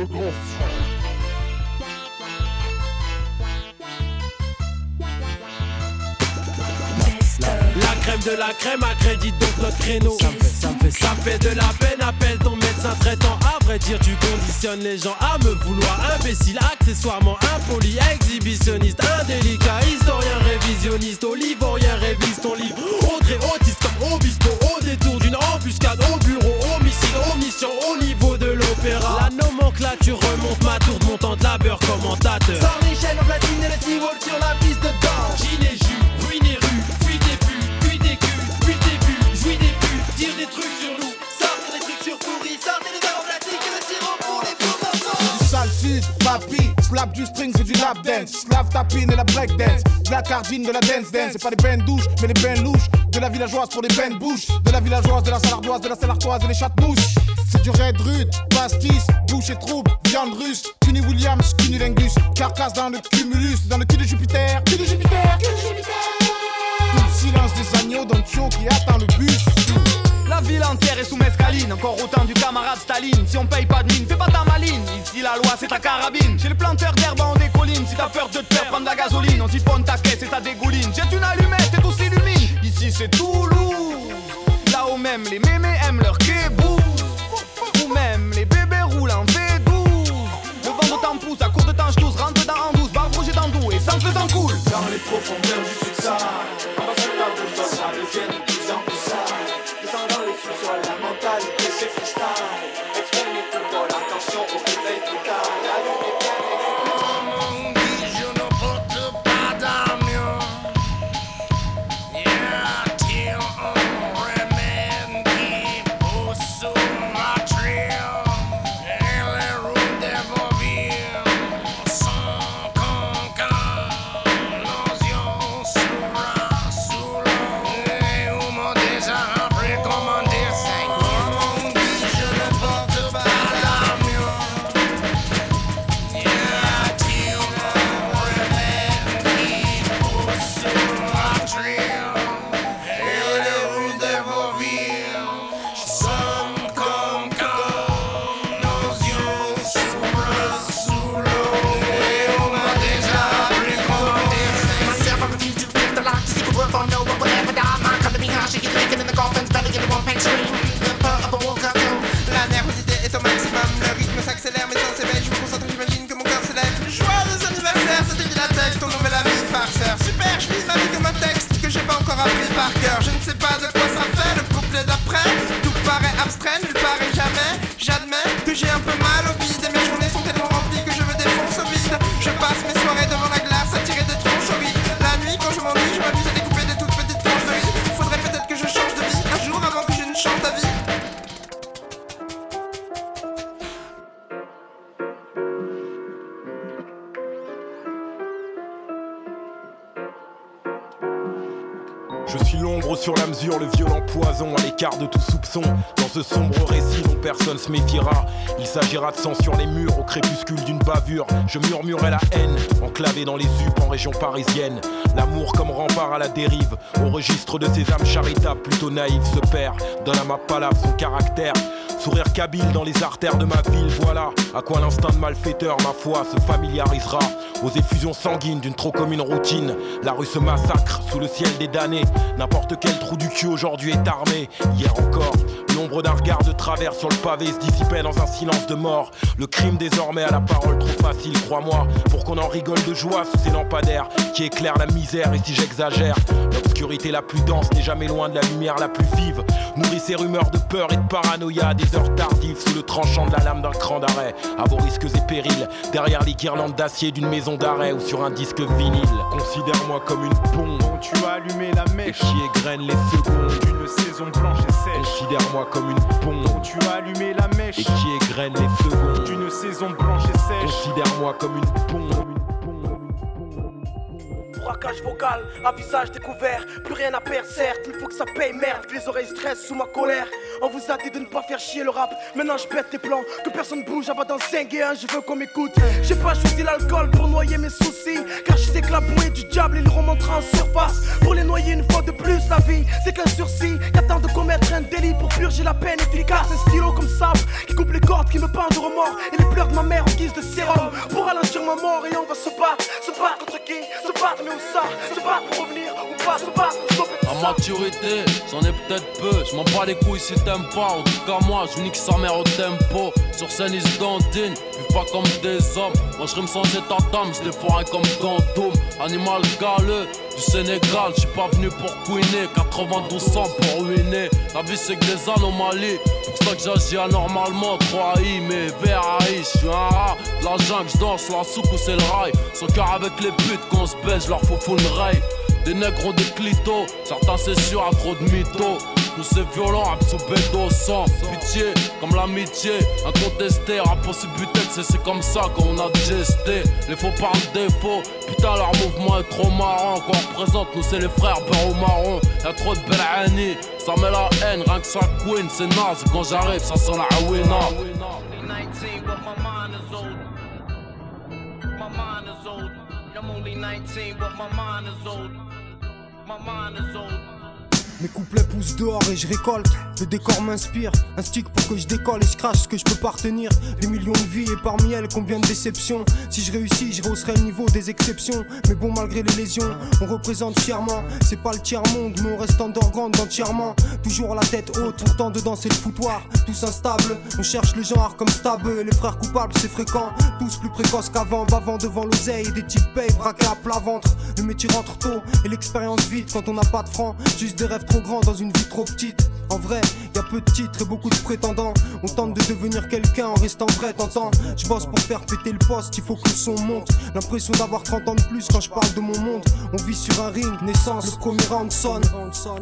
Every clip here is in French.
le grand La crème de la crème accrédite donc notre créneau. Ça me fait, ça me fait, ça fait de la peine. Appelle ton médecin traitant. À vrai dire, tu conditionnes les gens à me vouloir imbécile, accessoirement impoli, exhibitionniste, indélicat, historien révisionniste, remonte ma tour de montant de labeur commentateur. Sans les chaînes en platine et les t sur la piste de danse. Gilet jus, ruiné rue, puis des buts, puis des culs, puis des buts, jouis des putes, tire des trucs sur nous. Sortez les trucs sur pourri, sortez les verres en plastique et le sirop pour les enfants. Du salside, papi, slap du string, c'est du lap dance. Slave tapine et la break dance. De la cardine, de la dance dance. C'est pas des bains douches, mais des bains louches. De la villageoise pour des bains de bouche. De la villageoise, de la salardoise, de la salartoise et les chatmouches. C'est du red rude, pastis, bouche et trouble, viande russe. Cuny Williams, cunilingus. Carcasse dans le cumulus, dans le cul de Jupiter. Cul de Jupiter, cul de Jupiter. Tout le silence des agneaux dans le qui attend le bus. La ville entière est sous mescaline, encore autant du camarade Staline. Si on paye pas de mine, fais pas ta maline. Ici la loi c'est ta carabine. J'ai le planteur d'herbe en décolline. Si t'as peur de te faire prendre la gasoline, on siphonne ta caisse et ta dégouline. J'ai une allumette et tout s'illumine. Ici c'est Toulouse. Là où même les mémés aiment leur kébous. Profondeurs du sais pas de quoi ça fait, le couplet d'après. Tout paraît abstrait, nulle part et jamais. J'admets que j'ai un peu mal au vide Je suis l'ombre sur la mesure, le violent poison à l'écart de tout soupçon. Dans ce sombre récit dont personne se méfiera, il s'agira de sang sur les murs au crépuscule d'une bavure. Je murmurai la haine, enclavé dans les UP en région parisienne. L'amour comme rempart à la dérive, au registre de ces âmes charitables plutôt naïves se perd. Donne à ma palabre son caractère. Sourire kabyle dans les artères de ma ville, voilà à quoi l'instinct de malfaiteur, ma foi, se familiarisera. Aux effusions sanguines d'une trop commune routine, la rue se massacre sous le ciel des damnés. N'importe quel trou du cul aujourd'hui est armé. Hier encore, l'ombre d'un regard de travers sur le pavé se dissipait dans un silence de mort. Le crime désormais à la parole trop facile, crois-moi, pour qu'on en rigole de joie sous ces lampadaires qui éclairent la misère. Et si j'exagère, l'obscurité la plus dense n'est jamais loin de la lumière la plus vive. Nourrit ces rumeurs de peur et de paranoïa à des heures tardives sous le tranchant de la lame d'un cran d'arrêt. À vos risques et périls, derrière les guirlandes d'acier d'une maison d'arrêt ou sur un disque vinyle. Considère-moi comme une pompe. Tu as allumé la mèche qui égrène les secondes d'une saison blanche et sèche. Considère-moi comme une pompe. Tu as allumé la mèche et qui égrène les secondes d'une saison blanche et sèche. Considère-moi comme une pompe. Braquage vocal, à visage découvert, plus rien à perdre, certes, il faut que ça paye, merde, que les oreilles stressent sous ma colère. On vous a dit de ne pas faire chier le rap, maintenant je pète tes plans, que personne bouge, à dans 5 et 1, je veux qu'on m'écoute. J'ai pas choisi l'alcool pour noyer mes soucis, car je sais que la bouée du diable, il remontera en surface. Pour les noyer une fois de plus, la vie, c'est qu'un sursis, qu'attend de commettre un délit pour purger la peine efficace. Un stylo comme sable qui coupe les cordes, qui me peint de remords et les pleurs de ma mère en guise de sérum. Pour ralentir ma mort et on va se battre ça Se battre pour revenir ou pas Se battre pour stopper ça. maturité, j'en ai peut-être peu, je m'en bats les couilles si t'aimes pas, en tout cas moi je nique sa mère au tempo, sur scène ils se dandinent, vivent pas comme des hommes, moi je rime sans état d'âme, je les comme Gantoum, animal galeux, du Sénégal, je suis pas venu pour couiner, 92 ans pour ruiner, la vie c'est que des anomalies, j'agis anormalement, 3 I, mais VRAI, je suis un rat, la jungle, je danse, la soupe ou c'est le rail, son cœur avec les putes, qu'on se baise, leur faut full rail. Des nègres ont des clitos, certains c'est sûr à trop de mythos. Nous c'est violent, absorbé d'eau sang. Pitié, comme l'amitié, incontesté, impossible c'est c'est comme ça qu'on a digesté. Les faux par défaut, putain leur mouvement est trop marrant. Quand on représente, nous c'est les frères beurre au marron. Y'a trop de Annie, ça met la haine, rien que ça queen, c'est naze. Quand j'arrive, ça sent la awina. 19, but my mind is old. My mind is old. I'm only 19, but my mind is old. My mind is old. Mes couplets poussent dehors et je récolte. Le décor m'inspire. Un stick pour que je décolle et je crache ce que je peux pas retenir. Des millions de vies et parmi elles combien de déceptions. Si je réussis, je rehausserai le niveau des exceptions. Mais bon, malgré les lésions, on représente fièrement. C'est pas le tiers-monde, mais on reste underground entièrement. Toujours la tête haute, pourtant dedans c'est le foutoir. Tous instables, on cherche le genre comme stable. Les frères coupables, c'est fréquent. Tous plus précoces qu'avant, bavant devant l'oseille. Des types payent, braqués à plat ventre. Le métier rentre tôt et l'expérience vite quand on n'a pas de francs. Juste des rêves trop grands dans une vie trop petite. En vrai, y a peu de titres et beaucoup de prétendants. On tente de devenir quelqu'un en restant vrai, t'entends Je bosse pour faire péter le poste, il faut que le son monte. L'impression d'avoir 30 ans de plus quand je parle de mon monde. On vit sur un ring, naissance, le premier round sonne.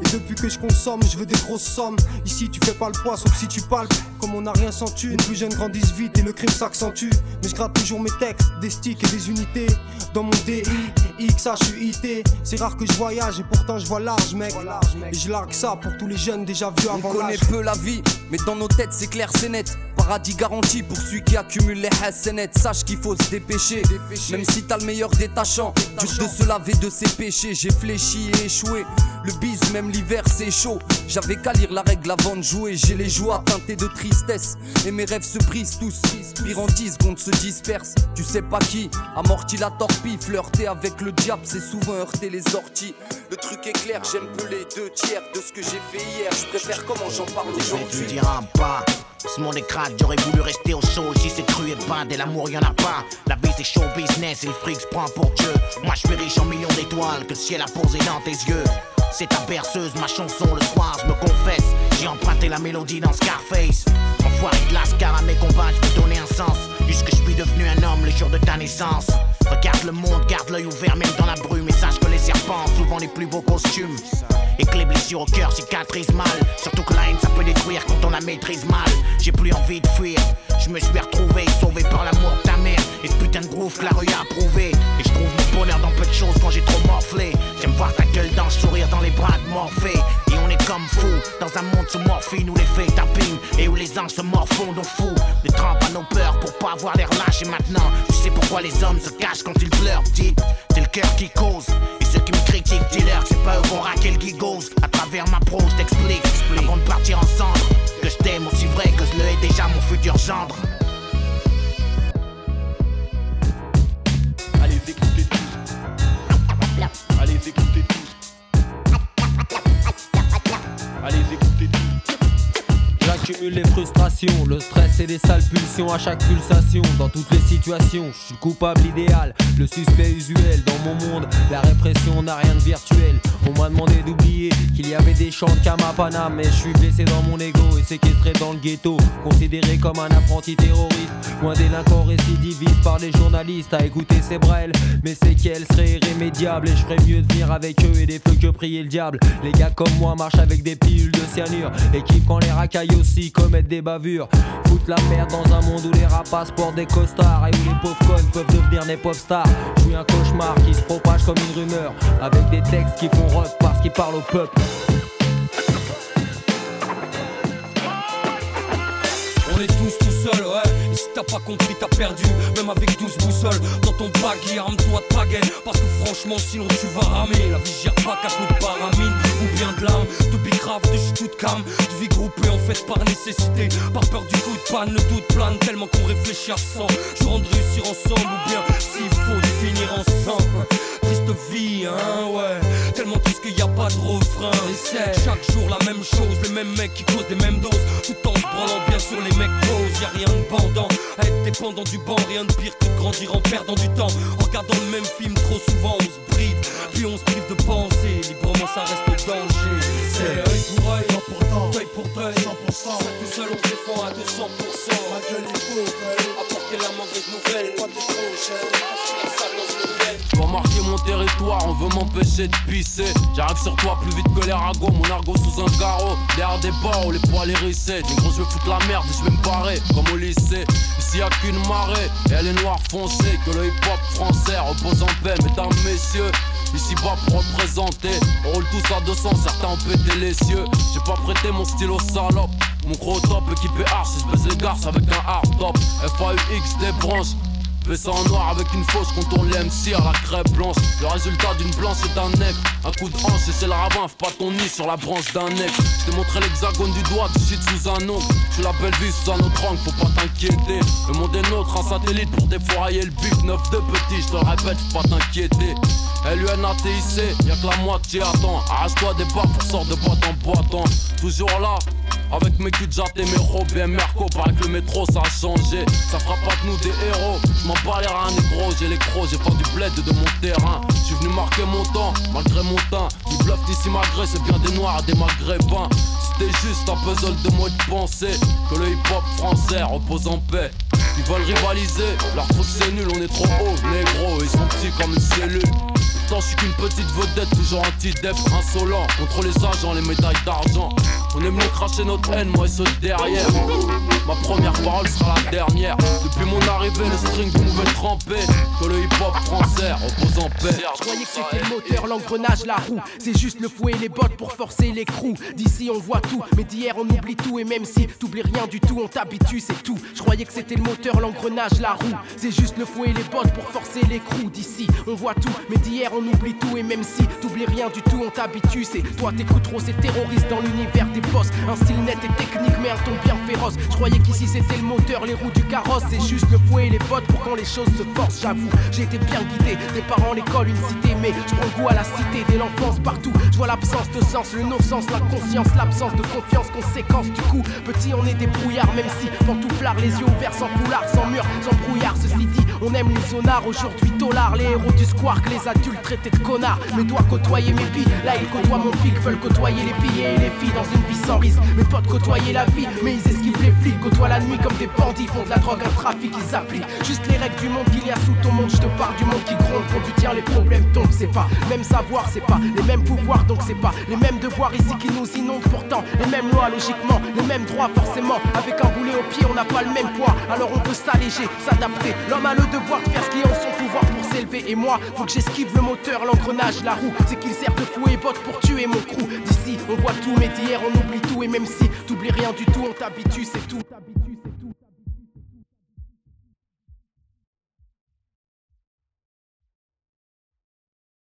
Et depuis que je consomme, je veux des grosses sommes. Ici, tu fais pas le poids, sauf si tu palpes. Comme on n'a rien sans thune, les plus jeunes grandissent vite et le crime s'accentue. Mais je gratte toujours mes textes, des sticks et des unités. Dans mon DI, XHUIT. C'est rare que je voyage et pourtant je vois large, mec. Et je largue ça pour tous les jeunes déjà vus On avant connaît l'âge. peu la vie, mais dans nos têtes c'est clair, c'est net. Paradis garanti pour celui qui accumule les hassanettes. Sache qu'il faut se dépêcher. Même si t'as le meilleur détachant, dur de se laver de ses péchés. J'ai fléchi et échoué. Le bise, même l'hiver, c'est chaud. J'avais qu'à lire la règle avant de jouer. J'ai les joies teintées de tristesse. Et mes rêves se brisent tous. Pire en 10 secondes se dispersent. Tu sais pas qui amortit la torpille. Flirter avec le diable, c'est souvent heurter les orties. Le truc est clair, j'aime peu les deux tiers de ce que j'ai fait hier. Je préfère comment j'en parle Je vais te aujourd'hui. dire un pas. Ce monde est crade, j'aurais voulu rester au chaud. Ici c'est cru et bas, et l'amour y'en a pas. La vie c'est show business et le fric se prend pour Dieu. Moi je suis riche en millions d'étoiles que le ciel a posé dans tes yeux. C'est ta berceuse, ma chanson le soir, je me confesse. J'ai emprunté la mélodie dans Scarface. Enfoiré de lascar à mes combats, je donner un sens. Puisque je suis devenu un homme le jour de ta naissance. Regarde le monde, garde l'œil ouvert même dans la brume. Et sache que les serpents souvent les plus beaux costumes. Et que les blessures au cœur cicatrisent mal. Surtout que la haine ça peut détruire quand on la maîtrise mal. J'ai plus envie de fuir. Je me suis retrouvé sauvé par l'amour de ta mère. Et ce putain de groove que la rue a approuvé. Et je trouve mon bonheur dans peu de choses quand j'ai trop morflé. J'aime voir ta gueule dans sourire dans les bras de Morphée. Et on est comme fou dans un monde sous morphine où les faits tapping et où les anges se morfondent au fou. Des trampes à nos peurs pour pas avoir l'air lâche. Et maintenant, tu sais pourquoi les hommes se cachent quand ils pleurent, petite. C'est le cœur qui cause. Et ceux qui me critiquent, dis-leur que c'est pas eux qu'on raquer le gigose. À travers ma prose, t'explique, avant de partir ensemble. Que je t'aime aussi vrai que je le hais déjà mon futur gendre. Allez, écoutez tous. Allez, écoutez tous. J'accumule les frustrations, le stress et les sales pulsions à chaque pulsation. Dans toutes les situations, je suis le coupable idéal, le suspect usuel. Dans mon monde, la répression n'a rien de virtuel. On m'a demandé d'oublier qu'il y avait des chants de Kamapana, mais je suis blessé dans mon ego et séquestré dans le ghetto. Considéré comme un apprenti terroriste, un délinquant récidiviste par les journalistes à écouter ses brels. Mais c'est qu'elles seraient irrémédiables et je ferais mieux de venir avec eux et des feux que prier le diable. Les gars comme moi marchent avec des pilules de cyanure et kiffent quand les racailles aussi commettent des bavures. Foutent la merde dans un monde où les rapaces portent des costards et où les pauvres connes peuvent devenir des pop stars. Je un cauchemar qui se propage comme une rumeur avec des textes qui font rock parce qu'ils parlent au peuple. On est tous si t'as pas compris, t'as perdu. Même avec 12 boussoles dans ton baggy, arme-toi de pagaie. Parce que franchement, sinon tu vas ramer. La vie gère pas qu'à coup de paramine ou bien de l'âme. De bicrave, de tout calme. De vie groupée en fait par nécessité. Par peur du coup de panne, le doute plane tellement qu'on réfléchit à 100. Je rentre réussir ensemble ou bien s'il faut finir ensemble. Triste vie, hein, ouais. Tellement triste qu'il y a pas de refrain. Et chaque jour la même chose, les mêmes mecs qui causent des mêmes doses. Tout en se branlant bien sûr les mecs posent. Y'a rien de pendant à être dépendant du banc. Rien de pire que de grandir en perdant du temps. En regardant le même film trop souvent, on se bride. Puis on se prive de penser. Librement, ça reste danger. C'est œil pour œil, dent pour dent, œil pour deuil. 100%. Tout seul, on se défend à 200%. Ma gueule est pauvre. Dois marquer mon territoire, on veut m'empêcher de pisser. J'arrive sur toi plus vite que les ragots, mon argot sous un carreau. Derrière des barreaux, les poils hérissés. Du gros, je vais foutre la merde et je vais me barrer, comme au lycée. Ici y'a qu'une marée, et elle est noire foncée. Que le hip hop français repose en paix, mesdames, messieurs. Ici bas pour représenter, on roule tous à 200, certains ont pété les cieux. J'ai pas prêté mon stylo salope. Mon gros top équipé arch, je baisse les garces avec un hard top. FAUX des branches. Baissant en noir avec une fausse contourne les MC à la crêpe blanche. Le résultat d'une blanche et d'un nègre. Un coup de hanche et c'est le ravin, pas ton nid sur la branche d'un nègre. Je t'ai montré l'hexagone du doigt, du shit sous un ongle. Suis la belle vie sous un autre angle, faut pas t'inquiéter. Le monde est nôtre, un satellite pour défourailler le bif. Neuf de petit, je te répète, faut pas t'inquiéter. LUNATIC, y'a que la moitié attend. Arrache-toi des barres pour sortir de boîte en boitant. Toujours là. Avec mes jatte et mes robes et Merco, paraît que le métro ça a changé. Ça fera pas de nous des héros. Je m'en bats les reins, négro, j'ai les crocs, j'ai pas du bled de mon terrain. Je suis venu marquer mon temps, malgré mon teint. Du bluff d'ici malgré, c'est bien des noirs des maghrébins. C'était juste un puzzle de mots de pensée. Que le hip hop français repose en paix. Ils veulent rivaliser, leur truc c'est nul, on est trop haut, négro, ils sont petits comme une cellule. Je suis qu'une petite vedette, toujours anti-dep, insolent. Contre les agents, les médailles d'argent. On aime mieux cracher notre haine, moi et ceux derrière. Ma première parole sera la dernière. Depuis mon arrivée, le string pouvait tremper. Que le hip-hop français repose en paix. Je croyais que c'était le moteur, l'engrenage, la roue. C'est juste le fouet et les bottes pour forcer les crews. D'ici on voit tout, mais d'hier on oublie tout. Et même si t'oublies rien du tout, on t'habitue, c'est tout. Je croyais que c'était le moteur, l'engrenage, la roue. C'est juste le fouet et les bottes pour forcer les crews. D'ici on voit tout, mais d'hier on oublie tout. Et même si t'oublies rien du tout, on t'habitue. C'est toi t'écoutes trop ces terroristes dans l'univers des boss. Un style net et technique, mais un ton bien féroce. Je croyais qu'ici c'était le moteur, les roues du carrosse. C'est juste le fouet et les bottes pour quand les choses se forcent. J'avoue, j'ai été bien guidé. Des parents, l'école, une cité, mais je prends goût à la cité dès l'enfance partout. Je vois l'absence de sens, le non-sens, la conscience, l'absence de confiance, conséquence. Du coup, petit, on est des brouillards, même si pantouflard, les yeux ouverts, sans foulard, sans mur, sans brouillard. Ceci dit, on aime les zonards, aujourd'hui dollars, les héros du squark, les adultes traités de dois côtoyer mes billes, là ils côtoient mon pic, veulent côtoyer les billets et les filles dans une vie sans risque. Mes potes côtoyer la vie, mais ils esquivent les flics, côtoient la nuit comme des bandits, font de la drogue, un trafic, ils appliquent juste les règles du monde qu'il y a sous ton monde. Je te parle du monde qui gronde quand tu tiens les problèmes tombent, c'est pas même savoir, c'est pas les mêmes pouvoirs, donc c'est pas les mêmes devoirs ici qui nous inondent. Pourtant, les mêmes lois, logiquement, les mêmes droits, forcément. Avec un boulet au pied, on n'a pas le même poids, alors on peut s'alléger, s'adapter. L'homme a le devoir de faire ce qui est en son pouvoir pour s'élever. Et moi, faut que j'esquive le l'engrenage, la roue. C'est qu'il sert de fou et botte pour tuer mon crew. D'ici, on voit tout, mais d'hier, on oublie tout. Et même si t'oublies rien du tout, on t'habitue, c'est tout.